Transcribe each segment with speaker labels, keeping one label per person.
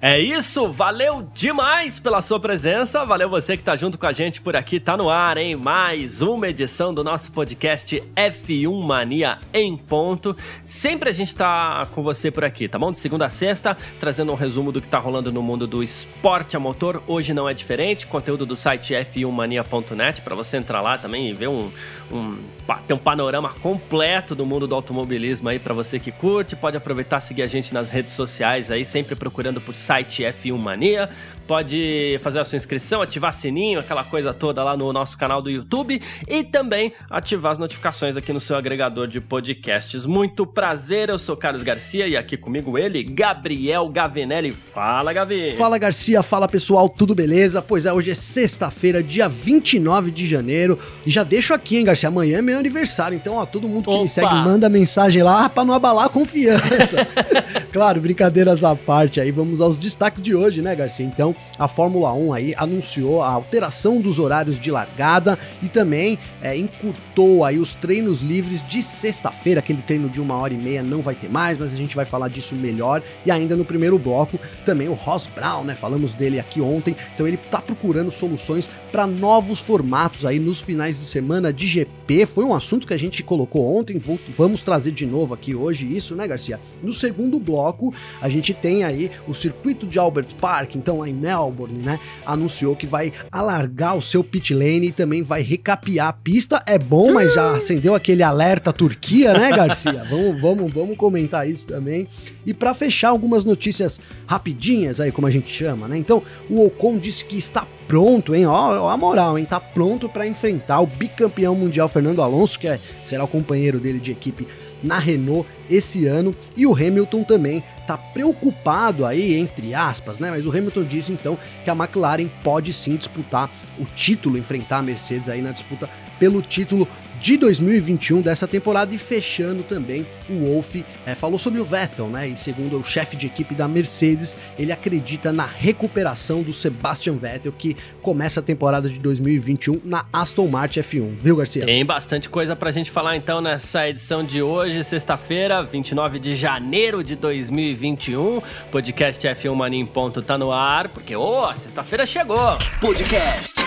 Speaker 1: É isso, valeu demais pela sua presença, valeu você que tá junto com a gente por aqui, tá no ar, hein? Mais uma edição do nosso podcast F1 Mania em ponto. Sempre a gente tá com você por aqui, tá bom? De segunda a sexta, trazendo um resumo do que tá rolando no mundo do esporte a motor. Hoje não é diferente, conteúdo do site f1mania.net para você entrar lá também e ver um, um ter um panorama completo do mundo do automobilismo aí para você que curte. Pode aproveitar seguir a gente nas redes sociais aí, sempre procurando por site F1 Mania. Pode fazer a sua inscrição, ativar sininho, aquela coisa toda lá no nosso canal do YouTube e também ativar as notificações aqui no seu agregador de podcasts. Muito prazer, eu sou Carlos Garcia e aqui comigo ele, Gabriel Gavinelli. Fala, Gavi.
Speaker 2: Fala, Garcia. Fala, pessoal. Tudo beleza? Pois é, hoje é sexta-feira, dia 29 de janeiro. E já deixo aqui, hein, Garcia? Amanhã é meu aniversário. Então, ó, todo mundo que Opa. me segue, manda mensagem lá pra não abalar a confiança. claro, brincadeiras à parte aí. Vamos aos destaques de hoje, né, Garcia? Então, a Fórmula 1 aí anunciou a alteração dos horários de largada e também é, encurtou aí os treinos livres de sexta-feira. Aquele treino de uma hora e meia não vai ter mais, mas a gente vai falar disso melhor. E ainda no primeiro bloco, também o Ross Brown, né? Falamos dele aqui ontem. Então ele tá procurando soluções para novos formatos aí nos finais de semana de GP. Foi um assunto que a gente colocou ontem, vamos trazer de novo aqui hoje isso, né, Garcia? No segundo bloco, a gente tem aí o circuito de Albert Park, então lá em Melbourne, né? Anunciou que vai alargar o seu pit lane e também vai recapear a pista. É bom, mas já acendeu aquele alerta Turquia, né, Garcia? vamos, vamos, vamos comentar isso também. E para fechar algumas notícias rapidinhas aí, como a gente chama, né? Então, o Ocon disse que está pronto, hein? Ó, ó a moral, hein? Tá pronto para enfrentar o bicampeão mundial Fernando Alonso, que é, será o companheiro dele de equipe na Renault esse ano e o Hamilton também está preocupado aí entre aspas, né? Mas o Hamilton disse então que a McLaren pode sim disputar o título, enfrentar a Mercedes aí na disputa pelo título de 2021 dessa temporada e fechando também o Wolff é, falou sobre o Vettel, né? E segundo o chefe de equipe da Mercedes, ele acredita na recuperação do Sebastian Vettel que começa a temporada de 2021 na Aston Martin F1, viu, Garcia?
Speaker 1: Tem bastante coisa pra gente falar então nessa edição de hoje, sexta-feira, 29 de janeiro de 2021. Podcast F1 Mania em ponto tá no ar, porque ô, oh, sexta-feira chegou.
Speaker 3: Podcast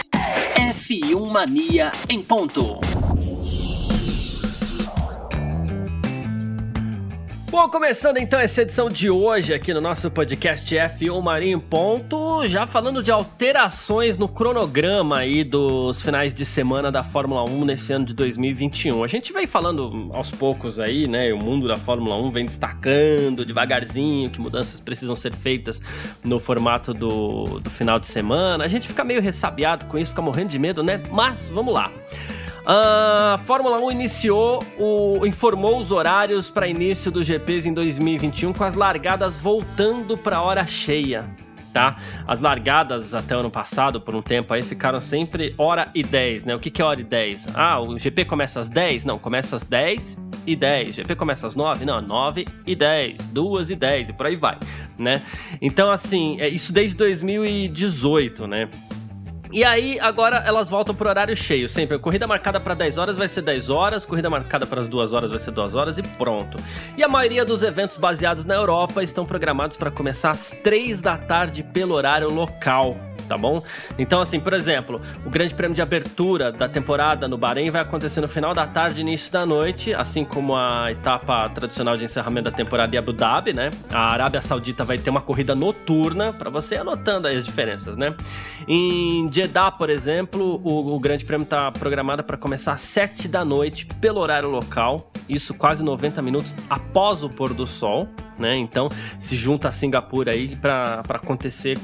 Speaker 3: F1 Mania em ponto.
Speaker 1: Bom, começando então essa edição de hoje aqui no nosso podcast F1 Marinho Ponto, já falando de alterações no cronograma aí dos finais de semana da Fórmula 1 nesse ano de 2021. A gente vem falando aos poucos aí, né? O mundo da Fórmula 1 vem destacando devagarzinho que mudanças precisam ser feitas no formato do, do final de semana. A gente fica meio ressabiado com isso, fica morrendo de medo, né? Mas vamos lá. A Fórmula 1 iniciou, o, informou os horários para início dos GPs em 2021 com as largadas voltando para a hora cheia. Tá? As largadas até o ano passado, por um tempo aí, ficaram sempre hora e 10, né? O que, que é hora e 10? Ah, o GP começa às 10? Não, começa às 10 e 10. O GP começa às 9? Não, 9 e 10, 2 e 10 e por aí vai, né? Então, assim, é isso desde 2018, né? E aí, agora elas voltam pro horário cheio, sempre. Corrida marcada para 10 horas vai ser 10 horas, corrida marcada para as 2 horas vai ser 2 horas e pronto. E a maioria dos eventos baseados na Europa estão programados para começar às 3 da tarde pelo horário local tá bom? Então, assim, por exemplo, o grande prêmio de abertura da temporada no Bahrein vai acontecer no final da tarde e início da noite, assim como a etapa tradicional de encerramento da temporada em Abu Dhabi, né? A Arábia Saudita vai ter uma corrida noturna, para você anotando aí as diferenças, né? Em Jeddah, por exemplo, o, o grande prêmio tá programado para começar às 7 da noite pelo horário local, isso quase 90 minutos após o pôr do sol, né? Então se junta a Singapura aí para acontecer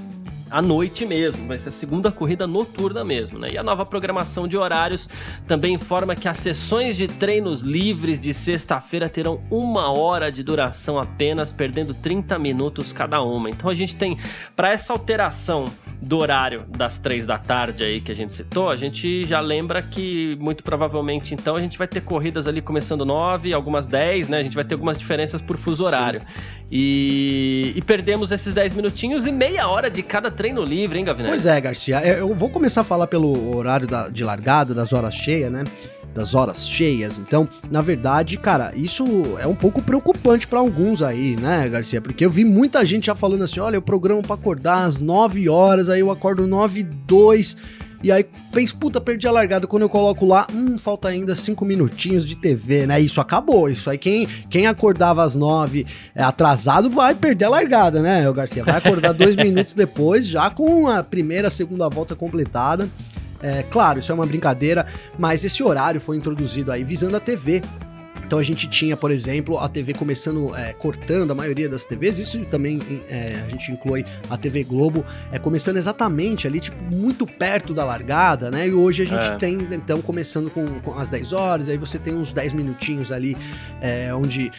Speaker 1: à noite mesmo, vai ser a segunda corrida noturna mesmo, né? E a nova programação de horários também informa que as sessões de treinos livres de sexta-feira terão uma hora de duração apenas, perdendo 30 minutos cada uma. Então a gente tem, para essa alteração do horário das três da tarde aí que a gente citou, a gente já lembra que muito provavelmente então a gente vai ter corridas ali começando nove, algumas dez, né? A gente vai ter algumas diferenças por fuso horário. E, e, perdemos esses 10 minutinhos e meia hora de cada treino livre, hein, Gavinelli?
Speaker 2: Pois é, Garcia. Eu vou começar a falar pelo horário da, de largada, das horas cheias, né? das horas cheias. Então, na verdade, cara, isso é um pouco preocupante para alguns aí, né, Garcia? Porque eu vi muita gente já falando assim: olha, eu programo para acordar às 9 horas, aí eu acordo 9 e 2. E aí penso, puta, perdi a largada. Quando eu coloco lá, hum, falta ainda cinco minutinhos de TV, né? Isso acabou. Isso aí, quem, quem acordava às nove é, atrasado vai perder a largada, né, o Garcia? Vai acordar dois minutos depois, já com a primeira, segunda volta completada. É, claro, isso é uma brincadeira, mas esse horário foi introduzido aí visando a TV. Então a gente tinha, por exemplo, a TV começando é, cortando a maioria das TVs, isso também é, a gente inclui a TV Globo, é, começando exatamente ali, tipo, muito perto da largada, né? E hoje a gente é. tem, então, começando com, com, as 10 horas, aí você tem uns 10 minutinhos ali, é, onde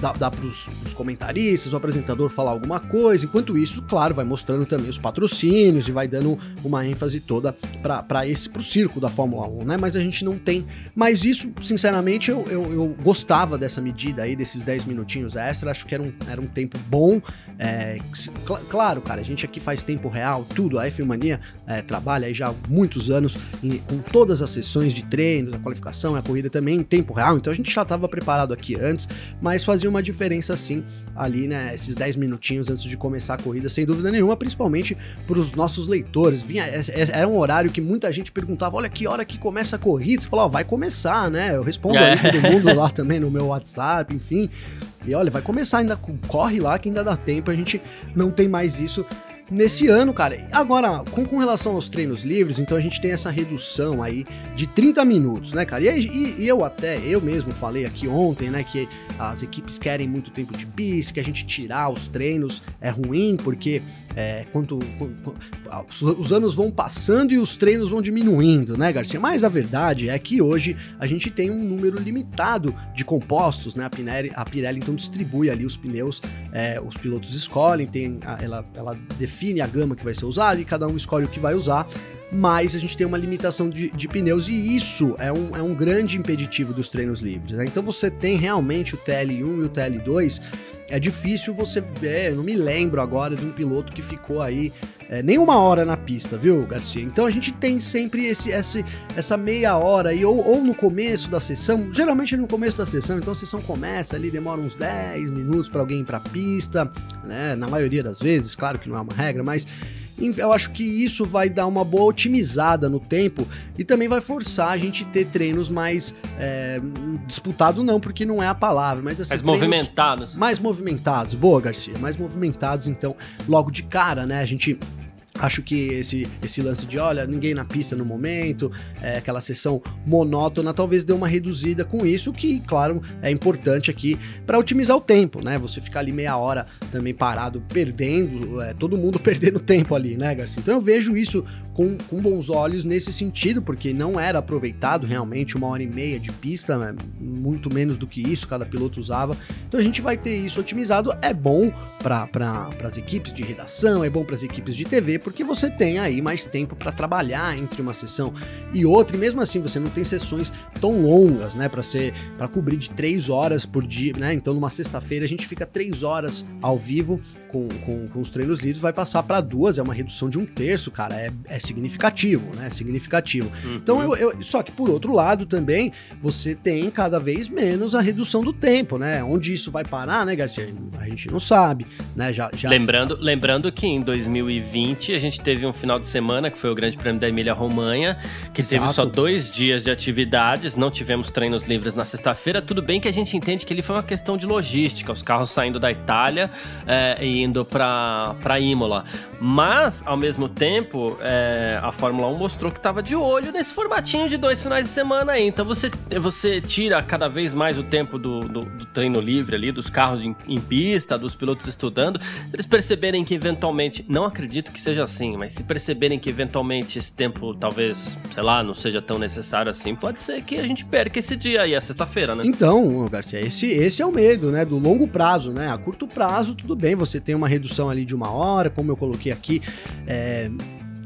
Speaker 2: dá, dá para os comentaristas, o apresentador falar alguma coisa. Enquanto isso, claro, vai mostrando também os patrocínios e vai dando uma ênfase toda para esse pro circo da Fórmula 1, né? Mas a gente não tem. Mas isso, sinceramente, eu, eu, eu gostava dessa medida aí, desses 10 minutinhos extra. Acho que era um, era um tempo bom. É, cl claro, cara, a gente aqui faz tempo real, tudo. A F Mania é, trabalha aí já há muitos anos em, com todas as sessões de treino, a qualificação, a corrida também em tempo real. Então a gente já estava preparado aqui antes, mas fazia uma diferença sim ali, né? Esses 10 minutinhos antes de começar a corrida, sem dúvida nenhuma, principalmente para os nossos leitores. Vinha, é, é, era um horário que muita gente perguntava: olha que hora que começa a corrida. Você falou, oh, vai começar, né? Eu respondo é. aí todo mundo lá também no meu WhatsApp, enfim. E olha, vai começar ainda, corre lá que ainda dá tempo, a gente não tem mais isso nesse ano, cara. Agora, com, com relação aos treinos livres, então a gente tem essa redução aí de 30 minutos, né, cara? E, e, e, eu até, eu mesmo falei aqui ontem, né, que as equipes querem muito tempo de pista, que a gente tirar os treinos é ruim, porque é, quanto, quanto, os anos vão passando e os treinos vão diminuindo, né, Garcia? Mas a verdade é que hoje a gente tem um número limitado de compostos, né? A Pirelli, a Pirelli então distribui ali os pneus, é, os pilotos escolhem, tem, ela, ela a gama que vai ser usada e cada um escolhe o que vai usar mas a gente tem uma limitação de, de pneus e isso é um, é um grande impeditivo dos treinos livres. Né? Então você tem realmente o TL1 e o TL2 é difícil você ver, eu não me lembro agora de um piloto que ficou aí é, nem uma hora na pista, viu, Garcia? Então a gente tem sempre esse, esse essa meia hora aí, ou, ou, no começo da sessão, geralmente no começo da sessão, então a sessão começa ali, demora uns 10 minutos para alguém ir pra pista, né? Na maioria das vezes, claro que não é uma regra, mas eu acho que isso vai dar uma boa otimizada no tempo e também vai forçar a gente ter treinos mais é, disputado não, porque não é a palavra, mas assim,
Speaker 1: mais movimentados.
Speaker 2: Mais movimentados. Boa, Garcia. Mais movimentados, então, logo de cara, né? A gente Acho que esse, esse lance de, olha, ninguém na pista no momento, é, aquela sessão monótona, talvez dê uma reduzida com isso, que, claro, é importante aqui para otimizar o tempo, né? Você ficar ali meia hora também parado, perdendo, é, todo mundo perdendo tempo ali, né, Garcia? Então eu vejo isso com, com bons olhos nesse sentido, porque não era aproveitado realmente uma hora e meia de pista, né? muito menos do que isso cada piloto usava. Então a gente vai ter isso otimizado. É bom para pra, as equipes de redação, é bom para as equipes de TV, porque você tem aí mais tempo para trabalhar entre uma sessão e outra, e mesmo assim você não tem sessões tão longas, né, para ser para cobrir de três horas por dia, né? Então numa sexta-feira a gente fica três horas ao vivo com, com, com os treinos livres, vai passar para duas, é uma redução de um terço, cara, é, é significativo, né? Significativo. Uhum. Então, eu, eu, só que por outro lado também, você tem cada vez menos a redução do tempo, né? Onde isso vai parar, né, Garcia? A gente não sabe, né? Já, já...
Speaker 1: Lembrando, lembrando que em 2020 a gente teve um final de semana, que foi o Grande Prêmio da Emília-Romanha, que Exato. teve só dois dias de atividades, não tivemos treinos livres na sexta-feira. Tudo bem que a gente entende que ele foi uma questão de logística, os carros saindo da Itália é, e indo para Imola. Mas, ao mesmo tempo, é, a Fórmula 1 mostrou que estava de olho nesse formatinho de dois finais de semana aí. Então você, você tira cada vez mais o tempo do, do, do treino livre ali, dos carros em, em, pista, dos pilotos estudando. Eles perceberem que eventualmente, não acredito que seja assim, mas se perceberem que eventualmente esse tempo talvez, sei lá, não seja tão necessário assim, pode ser que a gente perca esse dia aí, a sexta-feira, né?
Speaker 2: Então, Garcia, esse, esse é o medo, né? Do longo prazo, né? A curto prazo, tudo bem, você tem uma redução ali de uma hora, como eu coloquei aqui, é,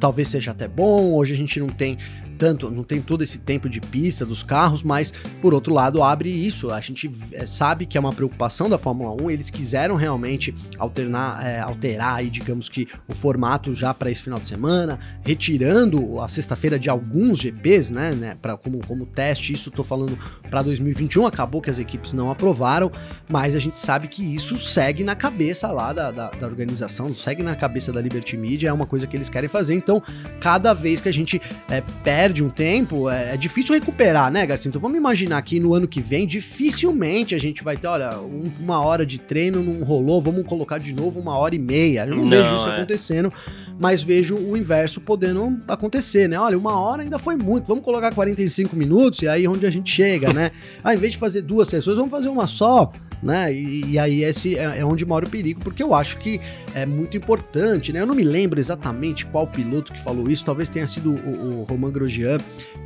Speaker 2: talvez seja até bom. Hoje a gente não tem tanto, não tem todo esse tempo de pista dos carros, mas por outro lado abre isso. A gente é, sabe que é uma preocupação da Fórmula 1, eles quiseram realmente alternar, é, alterar aí, digamos que o formato já para esse final de semana, retirando a sexta-feira de alguns GPs, né, né para como, como teste, isso tô falando para 2021, acabou que as equipes não aprovaram, mas a gente sabe que isso segue na cabeça lá da, da, da organização, segue na cabeça da Liberty Media, é uma coisa que eles querem fazer, então cada vez que a gente é, perde perde um tempo, é, é, difícil recuperar, né, Garcia? Então vamos imaginar que no ano que vem, dificilmente a gente vai ter, olha, um, uma hora de treino não rolou, vamos colocar de novo uma hora e meia. Eu não, não vejo isso é. acontecendo, mas vejo o inverso podendo acontecer, né? Olha, uma hora ainda foi muito, vamos colocar 45 minutos e aí é onde a gente chega, né? Ah, em vez de fazer duas sessões, vamos fazer uma só né? E, e, aí esse é, é, onde mora o perigo, porque eu acho que é muito importante, né? Eu não me lembro exatamente qual piloto que falou isso, talvez tenha sido o, o Romain Grosjean,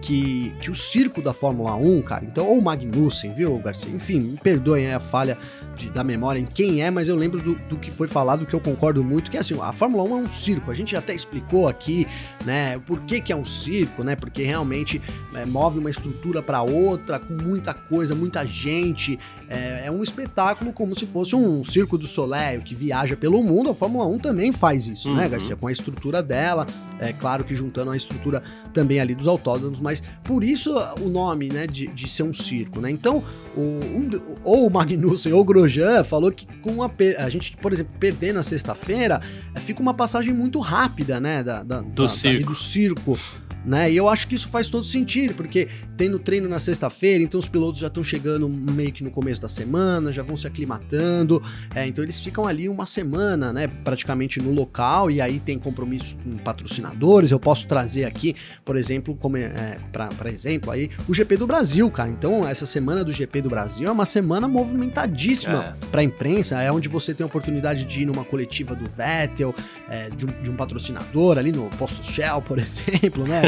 Speaker 2: que, que o circo da Fórmula 1, cara, então, ou o Magnussen, viu, Garcia? Enfim, me perdoem a falha de, da memória em quem é, mas eu lembro do, do, que foi falado, que eu concordo muito, que é assim, a Fórmula 1 é um circo, a gente até explicou aqui, né, por que que é um circo, né, porque realmente é, move uma estrutura para outra, com muita coisa, muita gente, é, é, um espetáculo como se fosse um circo do Soleil que viaja pelo mundo. A Fórmula 1 também faz isso, né, uhum. né, Garcia? Com a estrutura dela, é claro que juntando a estrutura também ali dos autódromos, mas por isso o nome, né, de, de ser um circo, né? Então, o, um, ou o Magnussen ou o Grosjean falou que com a, a gente, por exemplo, perdendo na sexta-feira, é, fica uma passagem muito rápida, né, da, da
Speaker 1: do, da, circo.
Speaker 2: do circo né? E eu acho que isso faz todo sentido, porque tem no treino na sexta-feira, então os pilotos já estão chegando meio que no começo da semana, já vão se aclimatando, é, então eles ficam ali uma semana, né, praticamente no local, e aí tem compromisso com patrocinadores. Eu posso trazer aqui, por exemplo, como é, é para exemplo aí, o GP do Brasil, cara. Então, essa semana do GP do Brasil é uma semana movimentadíssima é. para a imprensa, é onde você tem a oportunidade de ir numa coletiva do Vettel, é, de, um, de um patrocinador ali no posto Shell, por exemplo, né?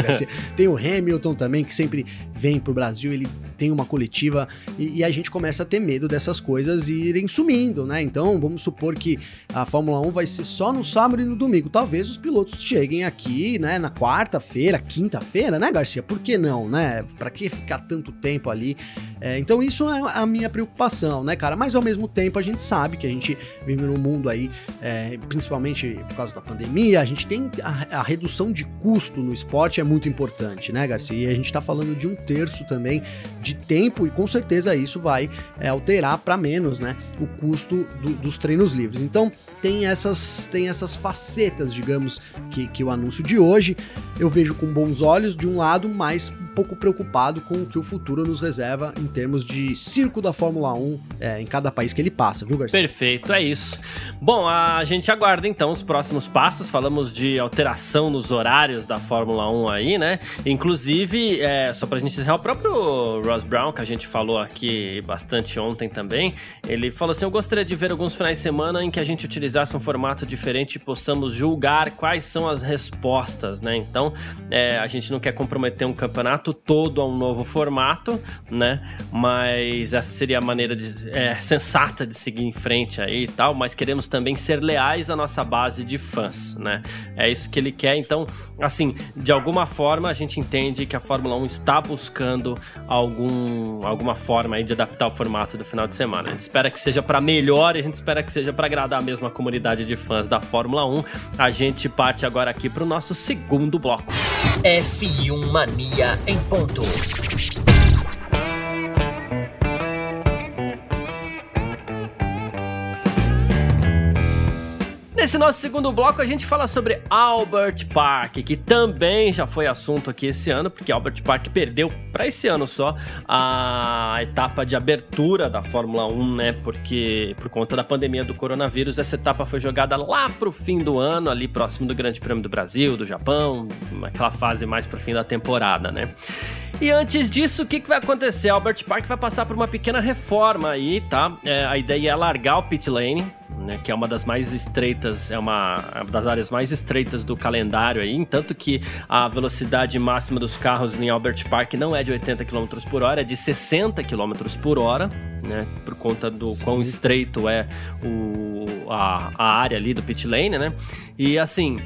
Speaker 2: Tem o Hamilton também, que sempre vem pro Brasil, ele tem uma coletiva e, e, a gente começa a ter medo dessas coisas irem sumindo, né? Então, vamos supor que a Fórmula 1 vai ser só no sábado e no domingo. Talvez os pilotos cheguem aqui, né, na quarta-feira, quinta-feira, né, Garcia? Por que não, né? Para que ficar tanto tempo ali? É, então, isso é a minha preocupação, né, cara? Mas ao mesmo tempo, a gente sabe que a gente vive num mundo aí, é, principalmente por causa da pandemia, a gente tem a, a redução de custo no esporte é muito importante, né, Garcia? E a gente tá falando de um terço também de de tempo e com certeza isso vai é, alterar para menos, né, o custo do, dos treinos livres. Então tem essas tem essas facetas, digamos, que, que o anúncio de hoje eu vejo com bons olhos de um lado, mas um pouco preocupado com o que o futuro nos reserva em termos de circo da Fórmula 1 é, em cada país que ele passa, viu, Garcia?
Speaker 1: Perfeito, é isso. Bom, a gente aguarda então os próximos passos. Falamos de alteração nos horários da Fórmula 1 aí, né? Inclusive, é, só pra gente encerrar, o próprio Ross Brown, que a gente falou aqui bastante ontem também, ele falou assim: Eu gostaria de ver alguns finais de semana em que a gente utilizasse um formato diferente e possamos julgar quais são as respostas, né? Então, é, a gente não quer comprometer um campeonato todo a um novo formato, né? Mas essa seria a maneira de, é, sensata de seguir em frente aí e tal, mas queremos também ser leais à nossa base de fãs, né? É isso que ele quer, então, assim, de alguma forma a gente entende que a Fórmula 1 está buscando algum algum, alguma forma aí de adaptar o formato do final de semana. A gente espera que seja para melhor e a gente espera que seja para agradar a mesma comunidade de fãs da Fórmula 1. A gente parte agora aqui para o nosso segundo bloco.
Speaker 3: F1 Mania em ponto.
Speaker 1: Nesse nosso segundo bloco, a gente fala sobre Albert Park, que também já foi assunto aqui esse ano, porque Albert Park perdeu para esse ano só a etapa de abertura da Fórmula 1, né? Porque por conta da pandemia do coronavírus, essa etapa foi jogada lá pro fim do ano, ali próximo do Grande Prêmio do Brasil, do Japão, aquela fase mais pro fim da temporada, né? E antes disso, o que, que vai acontecer? Albert Park vai passar por uma pequena reforma aí, tá? É, a ideia é largar o pit lane, né, que é uma das mais estreitas, é uma, é uma das áreas mais estreitas do calendário aí, tanto que a velocidade máxima dos carros em Albert Park não é de 80 km por hora, é de 60 km por hora, né, por conta do quão estreito é o, a, a área ali do pit lane, né, e assim,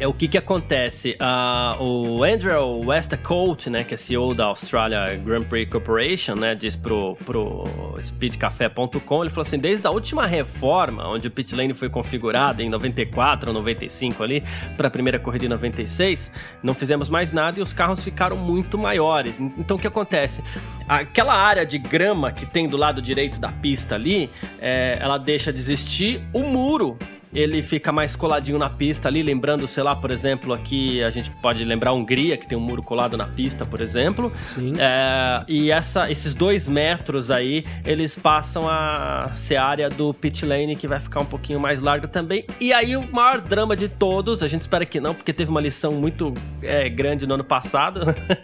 Speaker 1: é o que que acontece? Uh, o Andrew Westcote, né, que é CEO da Australia Grand Prix Corporation, né, diz pro, pro speedcafé.com, ele falou assim, desde a última reforma, onde o pit lane foi configurado em 94 ou 95 ali, para a primeira corrida em 96, não fizemos mais nada e os carros ficaram muito maiores. Então o que acontece? Aquela área de grama que tem do lado direito da pista ali, é, ela deixa de existir o muro ele fica mais coladinho na pista ali, lembrando, sei lá, por exemplo, aqui a gente pode lembrar a Hungria, que tem um muro colado na pista, por exemplo.
Speaker 2: Sim.
Speaker 1: É, e essa, esses dois metros aí, eles passam a ser a área do pit lane, que vai ficar um pouquinho mais larga também. E aí o maior drama de todos, a gente espera que não, porque teve uma lição muito é, grande no ano passado.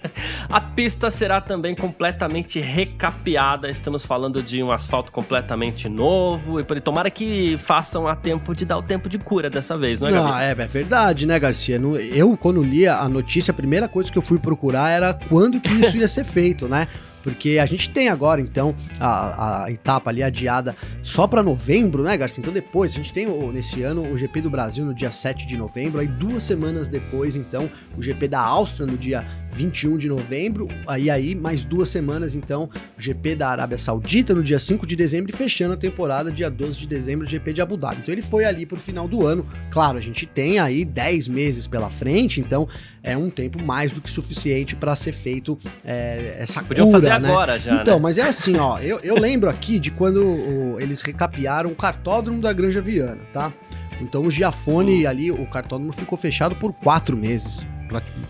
Speaker 1: a pista será também completamente recapeada. Estamos falando de um asfalto completamente novo. E tomara que façam a tempo de dar dar o tempo de cura dessa vez, não é,
Speaker 2: Gabi? é, é verdade, né, Garcia? Eu, quando li a notícia, a primeira coisa que eu fui procurar era quando que isso ia ser feito, né? porque a gente tem agora, então, a, a etapa ali adiada só para novembro, né, Garcia? Então depois, a gente tem nesse ano o GP do Brasil no dia 7 de novembro, aí duas semanas depois, então, o GP da Áustria no dia 21 de novembro, aí aí mais duas semanas, então, GP da Arábia Saudita no dia 5 de dezembro e fechando a temporada dia 12 de dezembro, o GP de Abu Dhabi. Então ele foi ali pro final do ano. Claro, a gente tem aí 10 meses pela frente, então é um tempo mais do que suficiente para ser feito é, essa Podiam cura, fazer
Speaker 1: né? agora já,
Speaker 2: Então,
Speaker 1: né?
Speaker 2: mas é assim, ó, eu, eu lembro aqui de quando o, eles recapearam o cartódromo da Granja Viana, tá? Então o Giafone hum. ali, o cartódromo ficou fechado por quatro meses.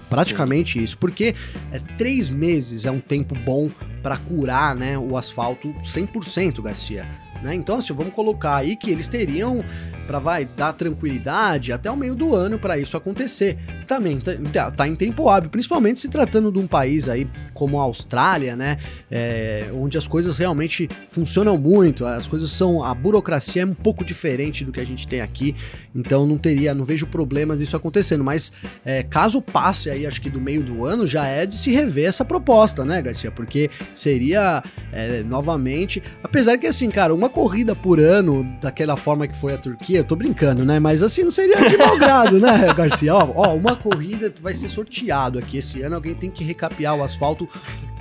Speaker 2: Praticamente Sim. isso, porque é, três meses é um tempo bom para curar né, o asfalto 100%, Garcia. Né? Então, assim, vamos colocar aí que eles teriam para vai dar tranquilidade até o meio do ano para isso acontecer. Também tá, tá, tá, em tempo hábil, principalmente se tratando de um país aí como a Austrália, né, é, onde as coisas realmente funcionam muito, as coisas são a burocracia é um pouco diferente do que a gente tem aqui, então não teria, não vejo problema disso acontecendo. Mas é, caso passe aí, acho que do meio do ano já é de se rever essa proposta, né, Garcia? Porque seria é, novamente, apesar que assim, cara, uma corrida por ano daquela forma que foi a Turquia eu tô brincando, né? Mas assim, não seria de mau grado, né, Garcia? Ó, ó, uma corrida vai ser sorteado aqui esse ano, alguém tem que recapear o asfalto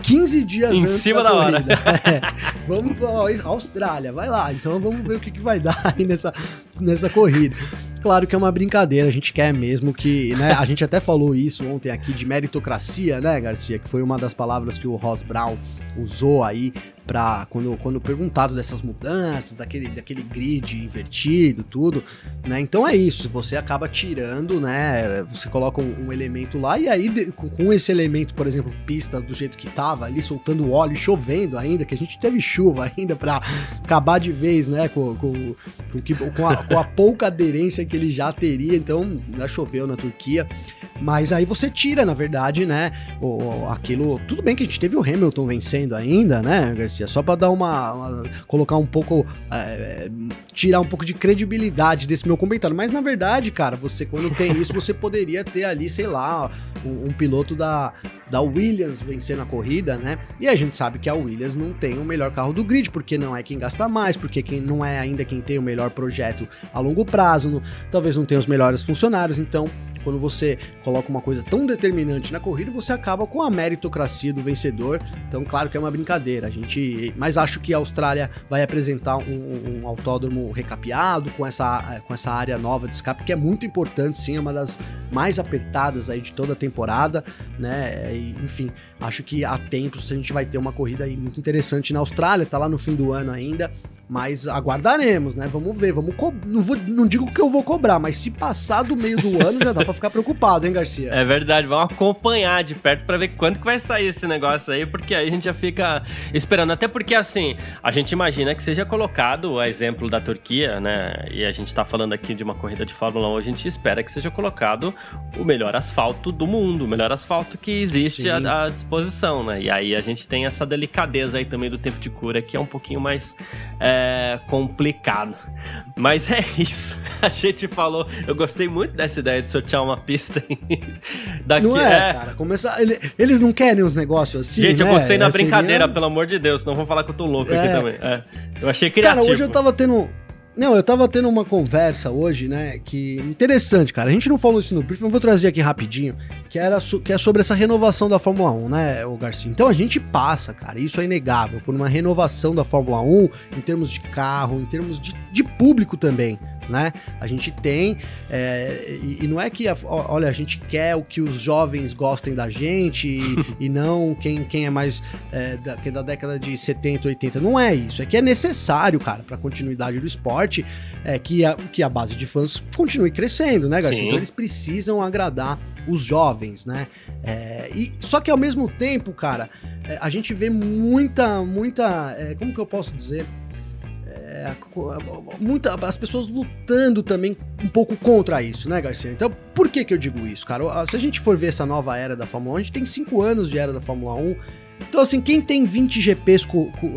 Speaker 2: 15 dias
Speaker 1: em antes cima da, da hora.
Speaker 2: É. Vamos pra Austrália, vai lá. Então vamos ver o que, que vai dar aí nessa, nessa corrida. Claro que é uma brincadeira, a gente quer mesmo que, né? A gente até falou isso ontem aqui de meritocracia, né, Garcia? Que foi uma das palavras que o Ross Brown usou aí para quando, quando perguntado dessas mudanças, daquele, daquele grid invertido, tudo, né? Então é isso, você acaba tirando, né? Você coloca um, um elemento lá e aí com, esse elemento, por exemplo, pista do jeito que tava ali, soltando óleo, chovendo ainda, que a gente teve chuva ainda para acabar de vez, né? Com, com, com, com, a, com a pouca aderência que ele já teria, então já choveu na Turquia. Mas aí você tira, na verdade, né? O, aquilo. Tudo bem que a gente teve o Hamilton vencendo ainda, né, Garcia? Só para dar uma, uma, colocar um pouco. É, tirar um pouco de credibilidade desse meu comentário. Mas na verdade, cara, você quando tem isso, você poderia ter ali, sei lá, um, um piloto da, da Williams vencendo a corrida, né? E a gente sabe que a Williams não tem o melhor carro do grid, porque não é quem gasta mais, porque quem não é ainda quem tem o melhor projeto a longo prazo, não, talvez não tenha os melhores funcionários, então quando você coloca uma coisa tão determinante na corrida, você acaba com a meritocracia do vencedor. Então, claro que é uma brincadeira. A gente, mas acho que a Austrália vai apresentar um, um autódromo recapeado com essa, com essa área nova de escape que é muito importante, sim, é uma das mais apertadas aí de toda a temporada, né? E, enfim, acho que há tempos a gente vai ter uma corrida aí muito interessante na Austrália, tá lá no fim do ano ainda. Mas aguardaremos, né? Vamos ver. Vamos não, vou, não digo que eu vou cobrar, mas se passar do meio do ano já dá pra ficar preocupado, hein, Garcia?
Speaker 1: É verdade, vamos acompanhar de perto para ver quanto que vai sair esse negócio aí, porque aí a gente já fica esperando. Até porque, assim, a gente imagina que seja colocado o exemplo da Turquia, né? E a gente tá falando aqui de uma corrida de Fórmula 1, a gente espera que seja colocado o melhor asfalto do mundo, o melhor asfalto que existe à, à né? E aí a gente tem essa delicadeza aí também do tempo de cura, que é um pouquinho mais. É, é complicado. Mas é isso. A gente falou. Eu gostei muito dessa ideia de sortear uma pista
Speaker 2: daqui. Não é, é. cara. Começar, eles não querem uns negócios assim.
Speaker 1: Gente, né? eu gostei na brincadeira, seria... pelo amor de Deus. Não vou falar que eu tô louco é. aqui também. É. Eu achei criativo.
Speaker 2: Cara, hoje eu tava tendo não, eu tava tendo uma conversa hoje, né, que interessante, cara. A gente não falou isso no briefing, mas vou trazer aqui rapidinho, que era que é sobre essa renovação da Fórmula 1, né, o Garcia. Então a gente passa, cara, isso é inegável, por uma renovação da Fórmula 1 em termos de carro, em termos de, de público também né? A gente tem, é, e, e, não é que, a, olha, a gente quer o que os jovens gostem da gente e, e não quem, quem é mais é, da, é da década de 70, 80. Não é isso. É que é necessário, cara, para a continuidade do esporte, é que a, que a base de fãs continue crescendo, né, Garcia? Sim. Então eles precisam agradar os jovens, né? É, e só que ao mesmo tempo, cara, é, a gente vê muita, muita, é, como que eu posso dizer? é, muita, as pessoas lutando também um pouco contra isso, né, Garcia? Então, por que que eu digo isso, cara? Se a gente for ver essa nova era da Fórmula 1, a gente tem cinco anos de era da Fórmula 1. Então, assim, quem tem 20 GPs,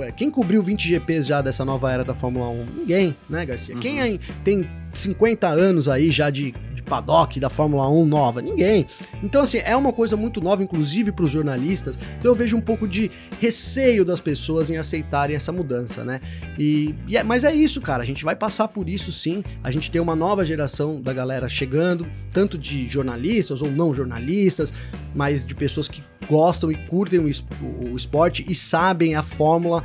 Speaker 2: é, quem cobriu 20 GPs já dessa nova era da Fórmula 1? Ninguém, né, Garcia? Uhum. Quem tem 50 anos aí já de paddock da Fórmula 1 nova? Ninguém. Então, assim, é uma coisa muito nova, inclusive para os jornalistas. Então, eu vejo um pouco de receio das pessoas em aceitarem essa mudança, né? E, e é, mas é isso, cara. A gente vai passar por isso sim. A gente tem uma nova geração da galera chegando, tanto de jornalistas ou não jornalistas, mas de pessoas que gostam e curtem o esporte e sabem a fórmula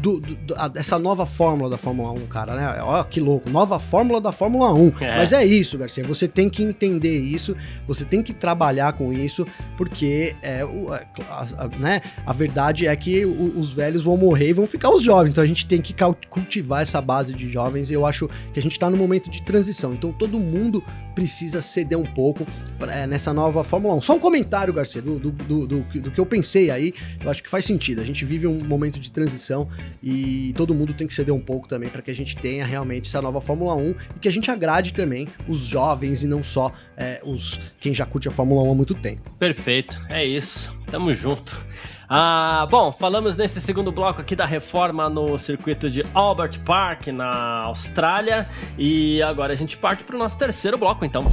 Speaker 2: do, do, dessa nova fórmula da Fórmula 1, cara, né? Olha que louco, nova fórmula da Fórmula 1. É. Mas é isso, Garcia, você tem que entender isso, você tem que trabalhar com isso, porque é, o, a, a, né? a verdade é que o, os velhos vão morrer e vão ficar os jovens, então a gente tem que cultivar essa base de jovens e eu acho que a gente tá no momento de transição, então todo mundo precisa ceder um pouco é, nessa nova Fórmula 1. Só um comentário, Garcia, do, do, do, do, do que eu pensei aí, eu acho que faz sentido, a gente vive um momento de transição e todo mundo tem que ceder um pouco também para que a gente tenha realmente essa nova Fórmula 1 e que a gente agrade também os jovens e não só é, os quem já curte a Fórmula 1 há muito tempo.
Speaker 1: Perfeito, é isso. Tamo junto. Ah, bom, falamos nesse segundo bloco aqui da reforma no circuito de Albert Park, na Austrália. E agora a gente parte para o nosso terceiro bloco, então.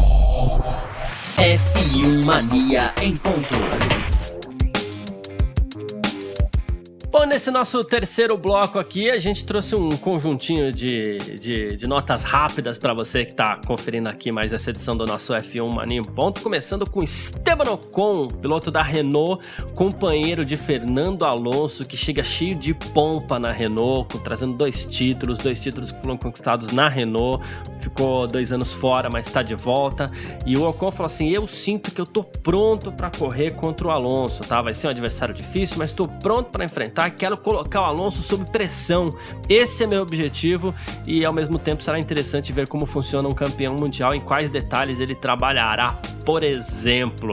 Speaker 3: F1 Mania em ponto.
Speaker 1: Bom, nesse nosso terceiro bloco aqui, a gente trouxe um conjuntinho de, de, de notas rápidas para você que está conferindo aqui mais essa edição do nosso F1 Mania Ponto. Começando com Esteban Ocon, piloto da Renault, companheiro de Fernando Alonso, que chega cheio de pompa na Renault, trazendo dois títulos, dois títulos que foram conquistados na Renault. Ficou dois anos fora, mas está de volta. E o Ocon falou assim: Eu sinto que eu tô pronto para correr contra o Alonso, tá? Vai ser um adversário difícil, mas estou pronto para enfrentar tá? Quero colocar o Alonso sob pressão. Esse é meu objetivo e ao mesmo tempo será interessante ver como funciona um campeão mundial, em quais detalhes ele trabalhará. Por exemplo,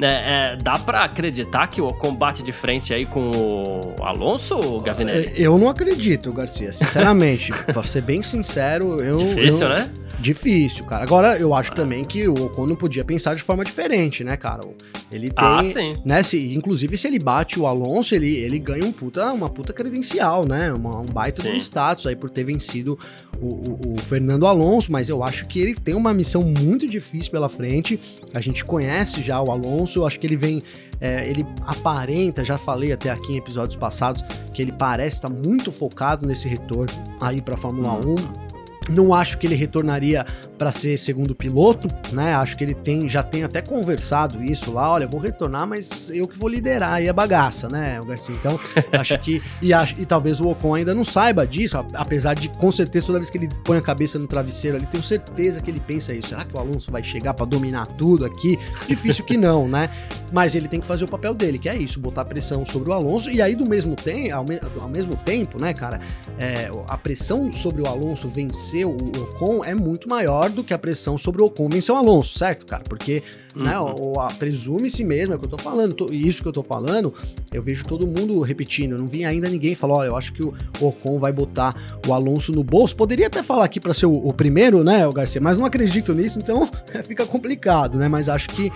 Speaker 1: é, é, dá para acreditar que o combate de frente aí com o Alonso, Gavinelli?
Speaker 2: Eu não acredito, Garcia, sinceramente. pra ser bem sincero, eu.
Speaker 1: Difícil,
Speaker 2: eu...
Speaker 1: né?
Speaker 2: Difícil, cara. Agora, eu acho também que o Ocon não podia pensar de forma diferente, né, cara? Ele ah, tem. Ah, sim. Né, se, inclusive, se ele bate o Alonso, ele, ele ganha um puta, uma puta credencial, né? Uma, um baita sim. de status aí por ter vencido o, o, o, Fernando Alonso, mas eu acho que ele tem uma missão muito difícil pela frente. A gente conhece já o Alonso, eu acho que ele vem. É, ele aparenta, já falei até aqui em episódios passados, que ele parece estar muito focado nesse retorno aí para Fórmula hum. 1 não acho que ele retornaria para ser segundo piloto, né? Acho que ele tem, já tem até conversado isso lá. Olha, vou retornar, mas eu que vou liderar aí a bagaça, né, o Garcia? Então, acho que. E, acho, e talvez o Ocon ainda não saiba disso, apesar de, com certeza, toda vez que ele põe a cabeça no travesseiro ali, tenho certeza que ele pensa isso. Será que o Alonso vai chegar para dominar tudo aqui? Difícil que não, né? Mas ele tem que fazer o papel dele, que é isso, botar pressão sobre o Alonso. E aí, do mesmo, tem, ao, me, ao mesmo tempo, né, cara, é, a pressão sobre o Alonso vencer o Ocon é muito maior do que a pressão sobre o Ocon vencer o Alonso, certo, cara? Porque, né, uhum. né, presume-se mesmo, é o que eu tô falando, e isso que eu tô falando, eu vejo todo mundo repetindo, eu não vi ainda ninguém falar, olha, eu acho que o Ocon vai botar o Alonso no bolso, poderia até falar aqui para ser o, o, primeiro, né, o Garcia, mas não acredito nisso, então fica complicado, né, mas acho que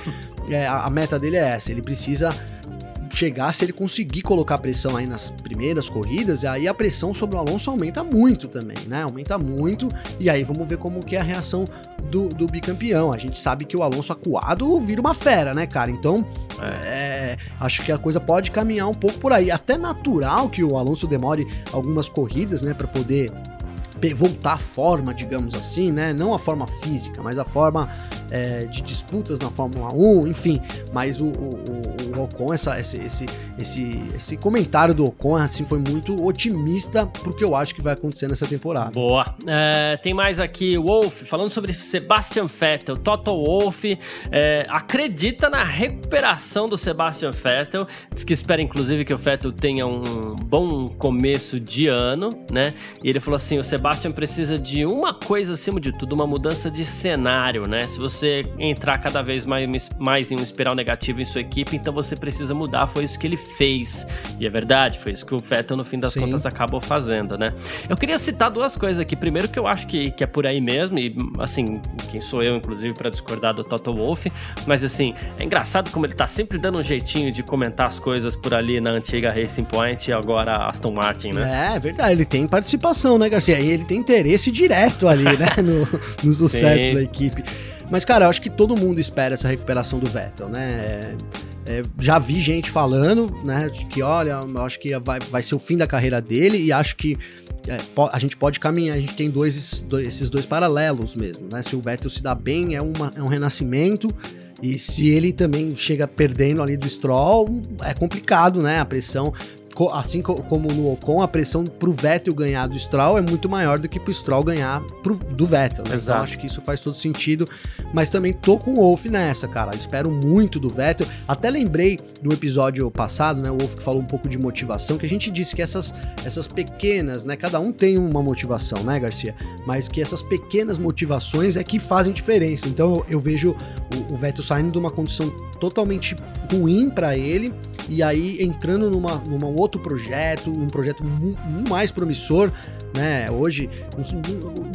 Speaker 2: é, a, a meta dele é essa, ele precisa chegar, se ele conseguir colocar pressão aí nas primeiras corridas, aí a pressão sobre o Alonso aumenta muito também, né? Aumenta muito, e aí vamos ver como que é a reação do, do bicampeão. A gente sabe que o Alonso acuado vira uma fera, né, cara? Então, é. É, acho que a coisa pode caminhar um pouco por aí. Até natural que o Alonso demore algumas corridas, né, para poder voltar à forma, digamos assim, né? Não a forma física, mas a forma é, de disputas na Fórmula 1, enfim. Mas o, o, o Ocon, essa, esse, esse, esse, esse comentário do Ocon, assim, foi muito otimista pro que eu acho que vai acontecer nessa temporada.
Speaker 1: Boa. É, tem mais aqui, Wolf, falando sobre Sebastian Vettel. Toto Wolf é, acredita na recuperação do Sebastian Vettel. Diz que espera, inclusive, que o Vettel tenha um bom começo de ano, né? E ele falou assim: o Sebastian precisa de uma coisa acima de tudo, uma mudança de cenário, né? Se você entrar cada vez mais, mais em um espiral negativo em sua equipe, então você precisa mudar. Foi isso que ele fez. E é verdade, foi isso que o Vettel, no fim das Sim. contas, acabou fazendo, né? Eu queria citar duas coisas aqui. Primeiro, que eu acho que, que é por aí mesmo, e assim, quem sou eu, inclusive, para discordar do Toto Wolff, mas assim, é engraçado como ele tá sempre dando um jeitinho de comentar as coisas por ali na antiga Racing Point e agora Aston Martin,
Speaker 2: né? É, verdade, ele tem participação, né, Garcia? E ele tem interesse direto ali, né, no, no sucesso Sim. da equipe. Mas, cara, eu acho que todo mundo espera essa recuperação do Vettel, né? É, é já vi gente falando, né, que, olha, eu acho que vai, vai ser o fim da carreira dele e acho que é, a gente pode caminhar, a gente tem dois, dois, esses dois paralelos mesmo, né? Se o Vettel se dá bem, é, uma, é um renascimento, e se ele também chega perdendo ali do Stroll, é complicado, né? A pressão assim como no Ocon, a pressão pro Vettel ganhar do Stroll é muito maior do que pro Stroll ganhar pro, do Vettel. Né? Então acho que isso faz todo sentido, mas também tô com o Wolf nessa, cara. Espero muito do Vettel. Até lembrei do episódio passado, né? O Wolf que falou um pouco de motivação, que a gente disse que essas, essas pequenas, né? Cada um tem uma motivação, né, Garcia? Mas que essas pequenas motivações é que fazem diferença. Então eu, eu vejo o, o Vettel saindo de uma condição totalmente ruim para ele e aí entrando numa, numa outro projeto, um projeto mais promissor, né? Hoje,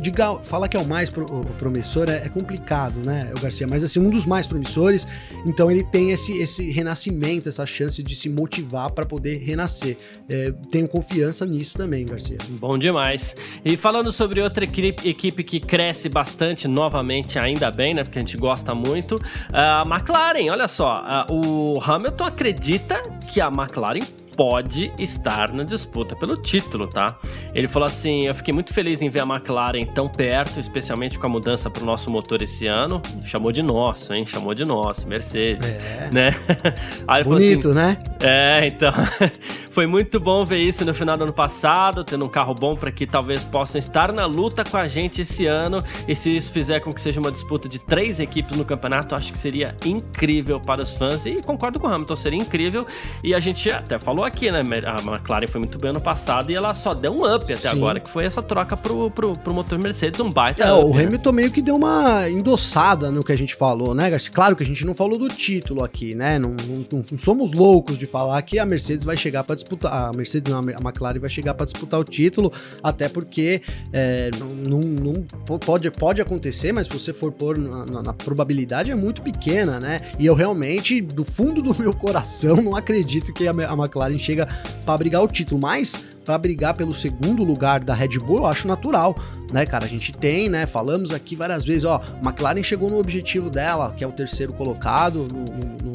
Speaker 2: diga, falar que é o mais pro, promissor é, é, complicado, né, o Garcia? Mas assim, um dos mais promissores, então ele tem esse, esse renascimento, essa chance de se motivar para poder renascer. É, tenho confiança nisso também, Garcia.
Speaker 1: Bom demais. E falando sobre outra equipe, equipe que cresce bastante novamente, ainda bem, né? Porque a gente gosta muito. A McLaren, olha só, o Hamilton acredita que a McLaren pode estar na disputa pelo título, tá? Ele falou assim: Eu fiquei muito feliz em ver a McLaren tão perto, especialmente com a mudança para o nosso motor esse ano. Chamou de nosso, hein? Chamou de nosso, Mercedes. É. Né?
Speaker 2: Aí Bonito, assim, né?
Speaker 1: É, então. Foi muito bom ver isso no final do ano passado, tendo um carro bom para que talvez possam estar na luta com a gente esse ano. E se isso fizer com que seja uma disputa de três equipes no campeonato, acho que seria incrível para os fãs. E concordo com o Hamilton, seria incrível. E a gente até falou aqui, né? A McLaren foi muito bem ano passado e ela só deu um up até Sim. agora, que foi essa troca pro, pro, pro motor Mercedes, um baita.
Speaker 2: É,
Speaker 1: up,
Speaker 2: o né? Hamilton meio que deu uma endossada no que a gente falou, né, Garcia? Claro que a gente não falou do título aqui, né? Não, não, não somos loucos de falar que a Mercedes vai chegar para disputar. A Mercedes, não, a McLaren vai chegar para disputar o título, até porque é, não, não, pode, pode acontecer, mas se você for pôr na, na, na, probabilidade é muito pequena, né? E eu realmente, do fundo do meu coração, não acredito que a, a McLaren chega para brigar o título, mas para brigar pelo segundo lugar da Red Bull, eu acho natural, né, cara? A gente tem, né? Falamos aqui várias vezes, ó, McLaren chegou no objetivo dela, que é o terceiro colocado no, no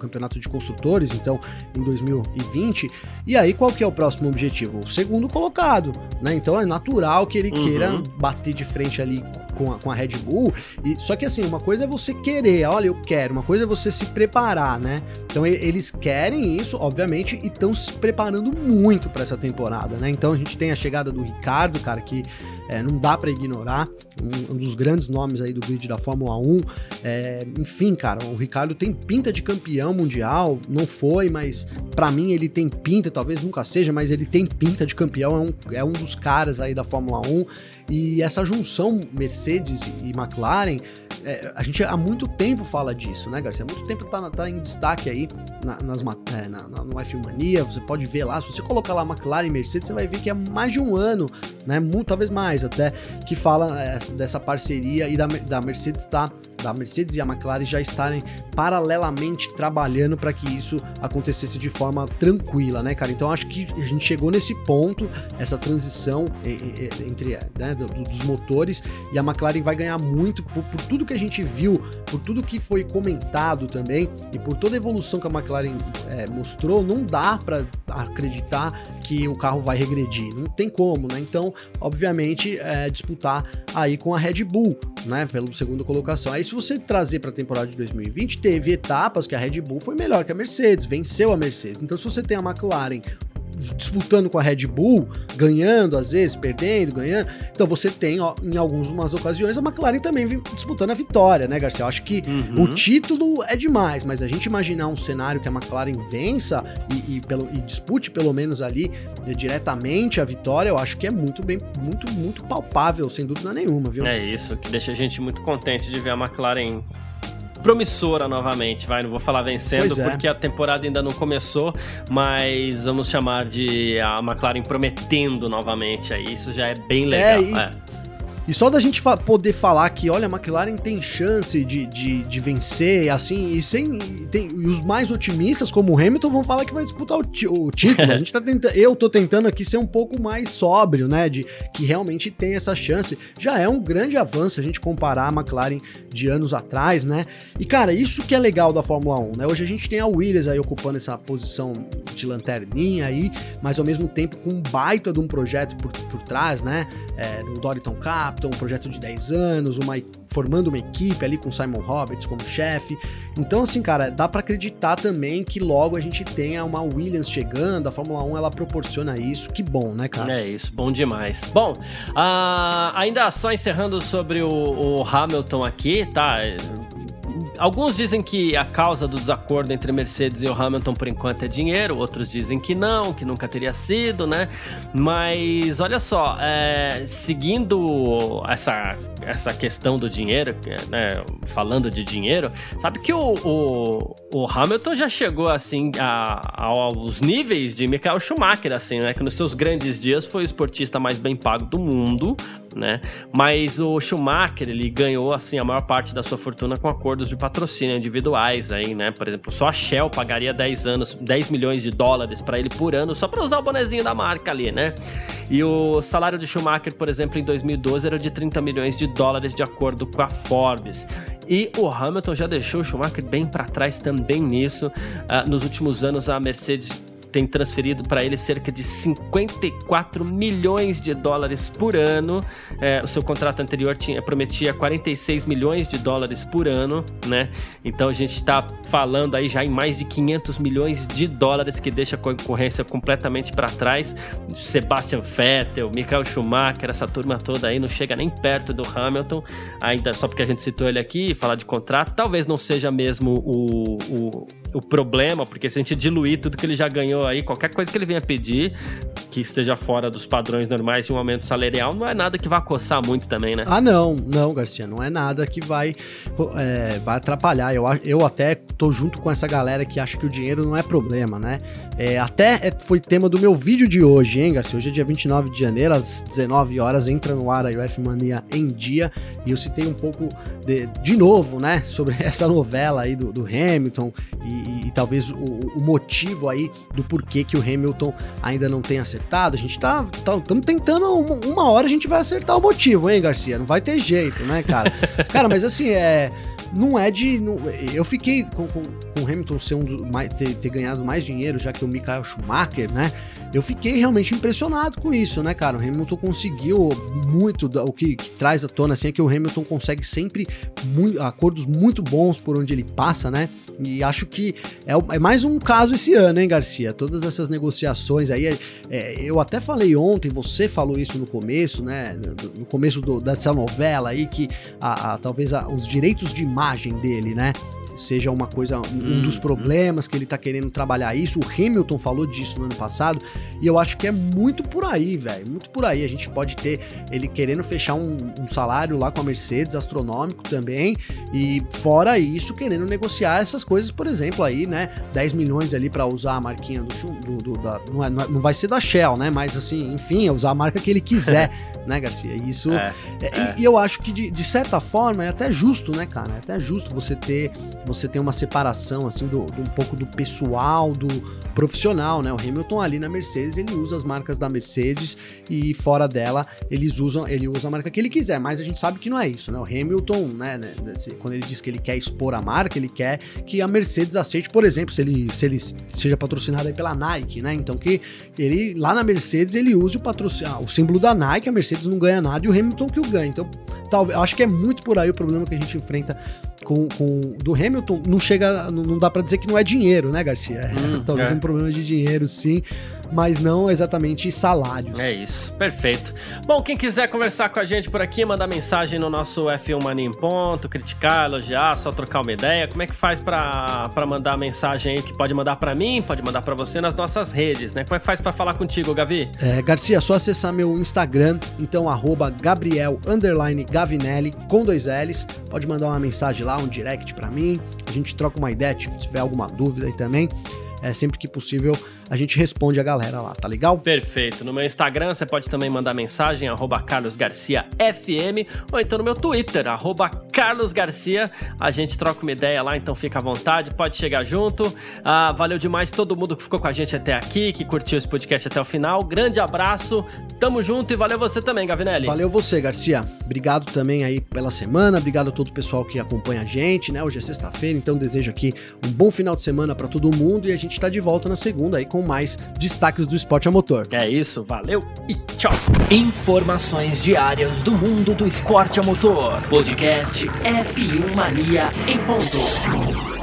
Speaker 2: campeonato de construtores, então em 2020. E aí, qual que é o próximo objetivo? O segundo colocado, né? Então é natural que ele uhum. queira bater de frente ali com a, com a Red Bull. E, só que assim, uma coisa é você querer, olha, eu quero, uma coisa é você se preparar, né? Então eles querem isso, obviamente, e estão se preparando muito para essa temporada, né? Então a gente tem a chegada do Ricardo, cara, que é, não dá para ignorar, um, um, dos grandes nomes aí do grid da Fórmula 1. É, enfim, cara, o Ricardo tem pinta de campeão mundial, não foi, mas para mim ele tem pinta, talvez nunca seja, mas ele tem pinta de campeão, é um, é um dos caras aí da Fórmula 1. E essa junção Mercedes e McLaren é, a gente há muito tempo fala disso, né, Garcia? Há muito tempo tá, tá em destaque aí na, nas, é, na, na, no F Mania, você pode ver lá, se você colocar lá McLaren e Mercedes, você vai ver que é mais de um ano, né, muito, talvez mais até, que fala é, dessa parceria e da, da Mercedes tá, da Mercedes e a McLaren já estarem paralelamente trabalhando para que isso acontecesse de forma tranquila, né, cara? Então acho que a gente chegou nesse ponto, essa transição entre né, dos motores e a McLaren vai ganhar muito por, por tudo que a gente viu, por tudo que foi comentado também e por toda a evolução que a McLaren é, mostrou, não dá para acreditar que o carro vai regredir, não tem como, né? Então, obviamente, é, disputar aí com a Red Bull, né, pela segunda colocação. Aí se você trazer para a temporada de 2020, teve etapas que a Red Bull foi melhor que a Mercedes, venceu a Mercedes. Então, se você tem a McLaren disputando com a Red Bull, ganhando às vezes, perdendo, ganhando. Então você tem, ó, em algumas ocasiões, a McLaren também disputando a vitória, né, Garcia? Eu acho que uhum. o título é demais, mas a gente imaginar um cenário que a McLaren vença e, e, pelo, e dispute pelo menos ali né, diretamente a vitória, eu acho que é muito bem, muito, muito palpável, sem dúvida nenhuma, viu?
Speaker 1: É isso, que deixa a gente muito contente de ver a McLaren promissora novamente, vai. Não vou falar vencendo é. porque a temporada ainda não começou, mas vamos chamar de a McLaren prometendo novamente aí. Isso já é bem legal. É, e, é.
Speaker 2: E só da gente fa poder falar que, olha, a McLaren tem chance de, de, de vencer, assim, e sem. E tem, e os mais otimistas, como o Hamilton, vão falar que vai disputar o, o título. a gente tá tentando. Eu tô tentando aqui ser um pouco mais sóbrio, né? De que realmente tem essa chance. Já é um grande avanço a gente comparar a McLaren de anos atrás, né? E, cara, isso que é legal da Fórmula 1, né? Hoje a gente tem a Williams aí ocupando essa posição de lanterninha aí, mas ao mesmo tempo com um baita de um projeto por, por trás, né? É, o Doriton Cap um projeto de 10 anos, uma, formando uma equipe ali com Simon Roberts como chefe. Então, assim, cara, dá para acreditar também que logo a gente tenha uma Williams chegando, a Fórmula 1 ela proporciona isso. Que bom, né, cara?
Speaker 1: É isso, bom demais. Bom, uh, ainda só encerrando sobre o, o Hamilton aqui, tá? Alguns dizem que a causa do desacordo entre Mercedes e o Hamilton por enquanto é dinheiro, outros dizem que não, que nunca teria sido, né? Mas olha só, é, seguindo essa, essa questão do dinheiro, né? Falando de dinheiro, sabe que o, o, o Hamilton já chegou assim a, aos níveis de Michael Schumacher, assim, né? Que nos seus grandes dias foi o esportista mais bem pago do mundo, né? Mas o Schumacher, ele ganhou assim a maior parte da sua fortuna com acordos de patrocínio individuais aí, né? Por exemplo, só a Shell pagaria 10 anos, 10 milhões de dólares para ele por ano só para usar o bonezinho da marca ali, né? E o salário de Schumacher, por exemplo, em 2012 era de 30 milhões de dólares de acordo com a Forbes. E o Hamilton já deixou o Schumacher bem para trás também nisso. Uh, nos últimos anos, a Mercedes tem transferido para ele cerca de 54 milhões de dólares por ano. É, o seu contrato anterior tinha, prometia 46 milhões de dólares por ano, né? Então a gente está falando aí já em mais de 500 milhões de dólares que deixa a concorrência completamente para trás. Sebastian Vettel, Michael Schumacher, essa turma toda aí não chega nem perto do Hamilton, ainda só porque a gente citou ele aqui, falar de contrato, talvez não seja mesmo o, o, o problema, porque se a gente diluir tudo que ele já ganhou aí, qualquer coisa que ele venha pedir que esteja fora dos padrões normais de um aumento salarial, não é nada que vá coçar muito também, né?
Speaker 2: Ah, não, não, Garcia, não é nada que vai, é, vai atrapalhar. Eu, eu até tô junto com essa galera que acha que o dinheiro não é problema, né? É, até é, foi tema do meu vídeo de hoje, hein, Garcia? Hoje é dia 29 de janeiro, às 19 horas, entra no ar a UF Mania em dia, e eu citei um pouco de, de novo, né, sobre essa novela aí do, do Hamilton e, e, e talvez o, o motivo aí do porquê que o Hamilton ainda não tem acertado. A gente tá, estamos tá, tentando, uma, uma, hora a gente vai acertar o motivo, hein, Garcia? Não vai ter jeito, né, cara? cara, mas assim, é não é de. Não, eu fiquei com, com, com, o Hamilton ser um do, mais, ter, ter, ganhado mais dinheiro, já que o Michael Schumacher, né? Eu fiquei realmente impressionado com isso, né, cara? O Hamilton conseguiu muito. O que, que traz à tona assim, é que o Hamilton consegue sempre muito, acordos muito bons por onde ele passa, né? E acho que é, é, mais um caso esse ano, hein, Garcia? Todas essas negociações aí. É, é, eu até falei ontem, você falou isso no começo, né? No começo do, dessa novela aí, que a, a talvez a, os direitos de imagem dele, né? Seja uma coisa, um hum, dos problemas que ele tá querendo trabalhar isso. O Hamilton falou disso no ano passado e eu acho que é muito por aí, velho, muito por aí. A gente pode ter ele querendo fechar um, um, salário lá com a Mercedes astronômico também e fora isso querendo negociar essas coisas, por exemplo, aí, né, 10 milhões ali para usar a marquinha do, do, do da, não, é, não vai ser da Shell, né, mas assim, enfim, é usar a marca que ele quiser, né, Garcia? Isso é, é, é. E, e, eu acho que de, de certa forma é até justo, né, cara? É até justo você ter você ter uma separação assim do, do um pouco do pessoal, do profissional, né? O Hamilton ali na Mercedes, ele usa as marcas da Mercedes e fora dela, eles usam, ele usa a marca que ele quiser, mas a gente sabe que não é isso, né? O Hamilton, né, né quando ele diz que ele quer expor a marca, ele quer que a Mercedes aceite, por exemplo, se ele, se ele seja patrocinado aí pela Nike, né? Então que ele lá na Mercedes ele use o patrocínio, ah, o símbolo da Nike, a Mercedes não ganha nada e o Hamilton que o ganha. Então, talvez, acho que é muito por aí o problema que a gente enfrenta com, com do Hamilton não chega, não, não dá para dizer que não é dinheiro, né, Garcia? Hum, talvez é. um problema de dinheiro, sim mas não exatamente salários.
Speaker 1: É isso, perfeito. Bom, quem quiser conversar com a gente por aqui, mandar mensagem no nosso F1 Mania em Ponto, criticar, elogiar, só trocar uma ideia, como é que faz para mandar mensagem aí que pode mandar para mim, pode mandar para você nas nossas redes, né? Como é que faz para falar contigo, Gavi?
Speaker 2: É, Garcia, só acessar meu Instagram, então arroba Gabriel Gavinelli com dois L's. Pode mandar uma mensagem lá, um direct para mim. A gente troca uma ideia, tipo, se tiver alguma dúvida aí também é, sempre que possível a gente responde a galera lá, tá legal?
Speaker 1: Perfeito. No meu Instagram você pode também mandar mensagem, arroba carlosgarciafm, ou então no meu Twitter, arroba carlosgarcia. A gente troca uma ideia lá, então fica à vontade, pode chegar junto. Ah, valeu demais todo mundo que ficou com a gente até aqui, que curtiu esse podcast até o final. Grande abraço, tamo junto e valeu você também, Gavinelli.
Speaker 2: Valeu você, Garcia. Obrigado também aí pela semana, obrigado a todo o pessoal que acompanha a gente, né? Hoje é sexta-feira, então desejo aqui um bom final de semana para todo mundo e a gente tá de volta na segunda aí com mais destaques do esporte a motor.
Speaker 1: É isso, valeu e tchau.
Speaker 3: Informações diárias do mundo do esporte a motor. Podcast F1 Mania em ponto.